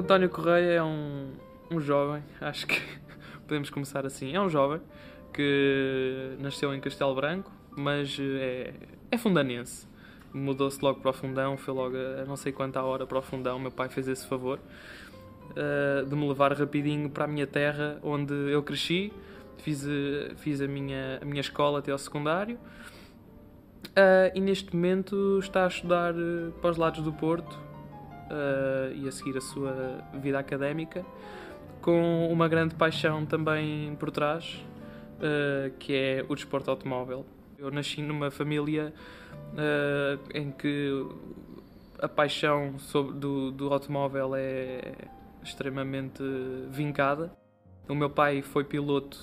António Correia é um, um jovem, acho que podemos começar assim. É um jovem que nasceu em Castelo Branco, mas é, é fundanense. Mudou-se logo para o fundão, foi logo a não sei quanta hora para o fundão. Meu pai fez esse favor uh, de me levar rapidinho para a minha terra onde eu cresci. Fiz, fiz a, minha, a minha escola até ao secundário. Uh, e neste momento está a estudar para os lados do Porto uh, e a seguir a sua vida académica com uma grande paixão também por trás que é o desporto automóvel. Eu nasci numa família em que a paixão sobre, do, do automóvel é extremamente vincada. O meu pai foi piloto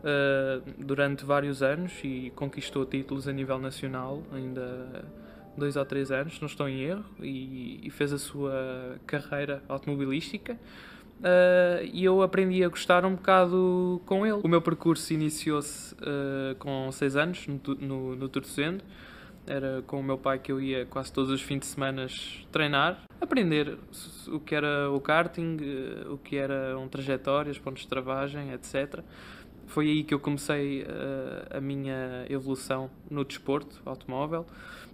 uh, durante vários anos e conquistou títulos a nível nacional, ainda dois ou três anos, não estou em erro, e, e fez a sua carreira automobilística. Uh, e eu aprendi a gostar um bocado com ele. O meu percurso iniciou-se uh, com seis anos no, no, no Torcendo. Era com o meu pai que eu ia quase todos os fins de semana treinar, aprender o que era o karting, o que eram trajetórias, pontos de travagem, etc foi aí que eu comecei uh, a minha evolução no desporto automóvel.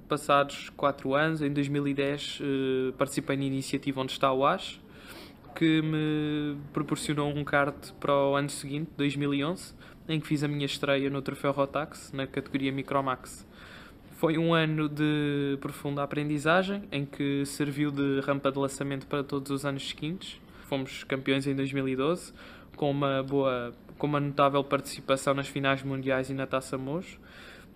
Passados 4 anos, em 2010, uh, eh, participei na iniciativa Onde Está o AS, que me proporcionou um kart para o ano seguinte, 2011, em que fiz a minha estreia no Troféu Rotax, na categoria Micromax. Foi um ano de profunda aprendizagem, em que serviu de rampa de lançamento para todos os anos seguintes. Fomos campeões em 2012, com uma boa com uma notável participação nas finais mundiais e na Taça Mojo.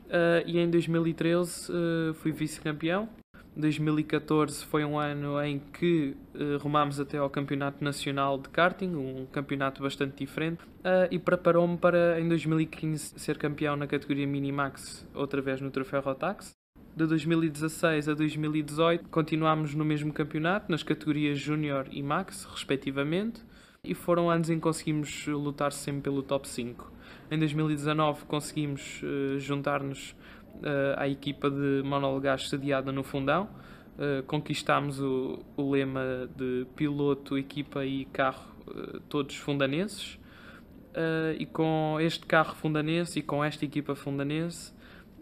Uh, e em 2013 uh, ah, fui vice-campeão. 2014 foi um ano em que uh, rumámos até ao Campeonato Nacional de Karting, um campeonato bastante diferente, uh, e preparou-me para em 2015 ser campeão na categoria Minimax, outra vez no Troféu Rotax. De 2016 a 2018 continuámos no mesmo campeonato, nas categorias Júnior e Max, respectivamente e foram anos em que conseguimos lutar sempre pelo top 5. Em 2019 conseguimos uh, juntar-nos uh, à equipa de monolgás sediada no Fundão. Uh, conquistámos o, o, lema de piloto, equipa e carro, todos fundanenses. e com este carro fundanense e com esta equipa fundanense,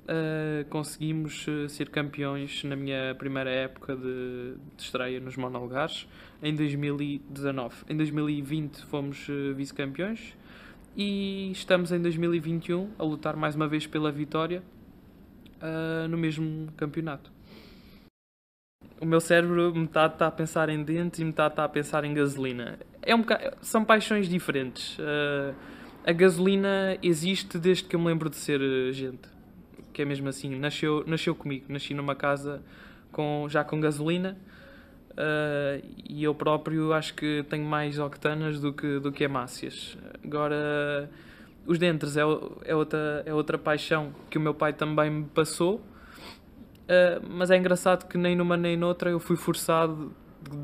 uh, conseguimos uh, ser campeões na minha primeira época de, de estreia nos monolugares em 2019. Em 2020 fomos uh, vice-campeões e estamos em 2021 a lutar mais uma vez pela vitória no mesmo campeonato. O meu cérebro metade está a pensar em dentes e metade está a pensar em gasolina. É um bocado, são paixões diferentes. a gasolina existe desde que eu me lembro de ser gente que é mesmo assim, nasceu, nasceu comigo, nasci numa casa com, já com gasolina uh, e eu próprio acho que tenho mais octanas do que, do que hemácias. Agora, os dentes é, é, outra, é outra paixão que o meu pai também me passou, uh, mas é engraçado que nem numa nem noutra eu fui forçado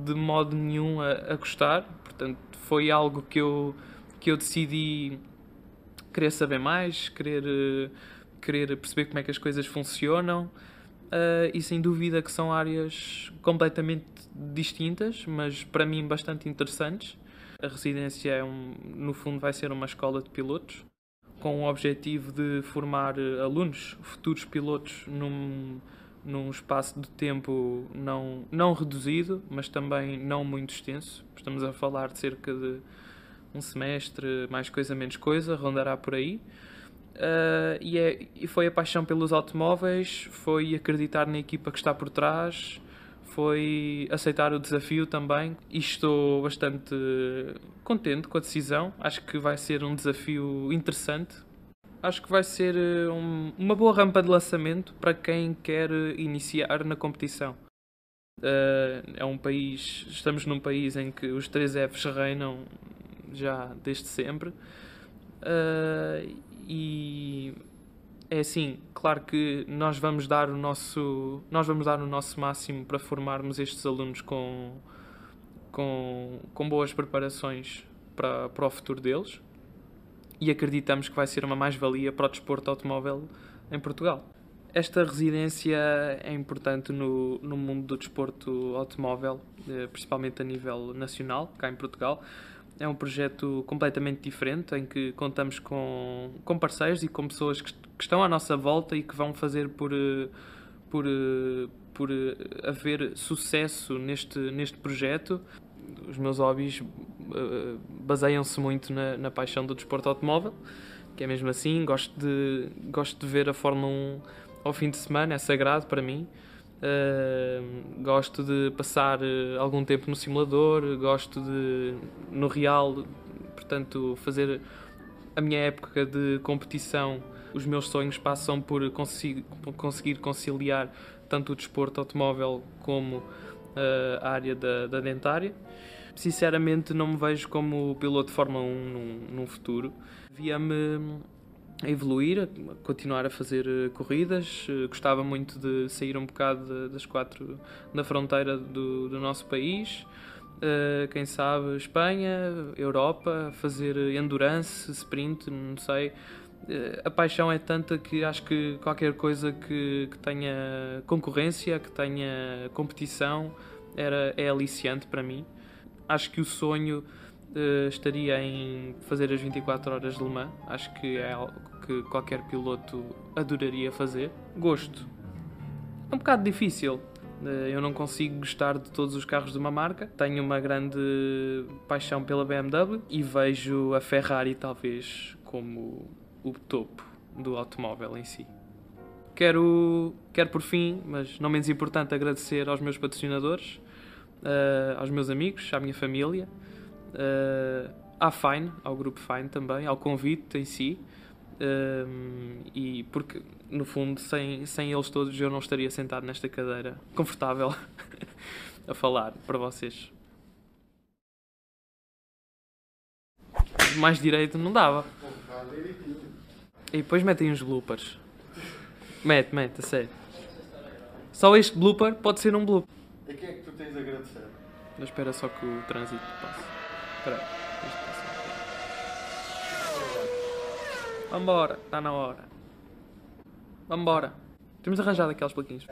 de, modo nenhum a, a gostar, portanto foi algo que eu, que eu decidi querer saber mais, querer uh, querer perceber como é que as coisas funcionam uh, e sem dúvida que são áreas completamente distintas, mas para mim bastante interessantes. A residência é um, no fundo vai ser uma escola de pilotos com o objetivo de formar alunos, futuros pilotos num, num espaço de tempo não, não reduzido, mas também não muito extenso. Estamos a falar de cerca de um semestre, mais coisa, menos coisa, rondará por aí. Uh, e, é, e foi a paixão pelos automóveis, foi acreditar na equipa que está por trás, foi aceitar o desafio também e estou bastante contente com a decisão. Acho que vai ser um desafio interessante. Acho que vai ser eh, um, uma boa rampa de lançamento para quem quer iniciar na competição. Uh, é um país, estamos num país em que os três Fs reinam já desde sempre. Uh, e é assim, claro que nós vamos dar o nosso, nós vamos dar o nosso máximo para formarmos estes alunos com, com, com boas preparações para, para o futuro deles e acreditamos que vai ser uma mais-valia para o desporto automóvel em Portugal. esta residência é importante no, no mundo do desporto automóvel, eh, principalmente a nível nacional, cá em Portugal. É um projeto completamente diferente em que contamos com, com parceiros e com pessoas que, que estão à nossa volta e que vão fazer por, eh, por, eh, por haver sucesso neste, neste projeto. Os meus hobbies baseiam-se muito na, na paixão do desporto automóvel, que é mesmo assim. Gosto de, gosto de ver a Fórmula 1 ao fim de semana, é sagrado para mim. Uh, gosto de passar uh, algum tempo no simulador, gosto de, no real, portanto, fazer a minha época de competição. Os meus sonhos passam por conseguir, conciliar tanto o desporto automóvel como uh, a área da, da, dentária. Sinceramente, não me vejo como piloto de Fórmula 1 num, num futuro. Via-me a evoluir, a continuar a fazer eh, corridas. Eh, gostava muito de sair um bocado das quatro na fronteira do, do nosso país. Uh, quem sabe Espanha, Europa, fazer endurance, sprint, não sei. Uh, a paixão é tanta que acho que qualquer coisa que, que tenha concorrência, que tenha competição, era, é aliciante para mim. Acho que o sonho uh, estaria em fazer as 24 horas de Le Mans. Acho que é algo que qualquer piloto adoraria fazer. Gosto. É um bocado difícil. Eh, eu não consigo gostar de todos os carros de uma marca. Tenho uma grande paixão pela BMW e vejo a Ferrari talvez como o topo do automóvel em si. Quero, quero por fim, mas não menos importante, agradecer aos meus patrocinadores, uh, aos meus amigos, à minha família, uh, à Fine, ao grupo Fine também, ao convite em si. Um, e porque, no fundo, sem, sem eles todos eu não estaria sentado nesta cadeira confortável a falar para vocês. Mais direito não dava. E depois metem uns bloopers. Mete, mete, a sério. Só este blooper pode ser um blooper. E quem é que tu tens a agradecer? Espera só que o trânsito passe. Espera aí. Vambora, está na hora. Vambora. Temos arranjado aqueles plaquinhos.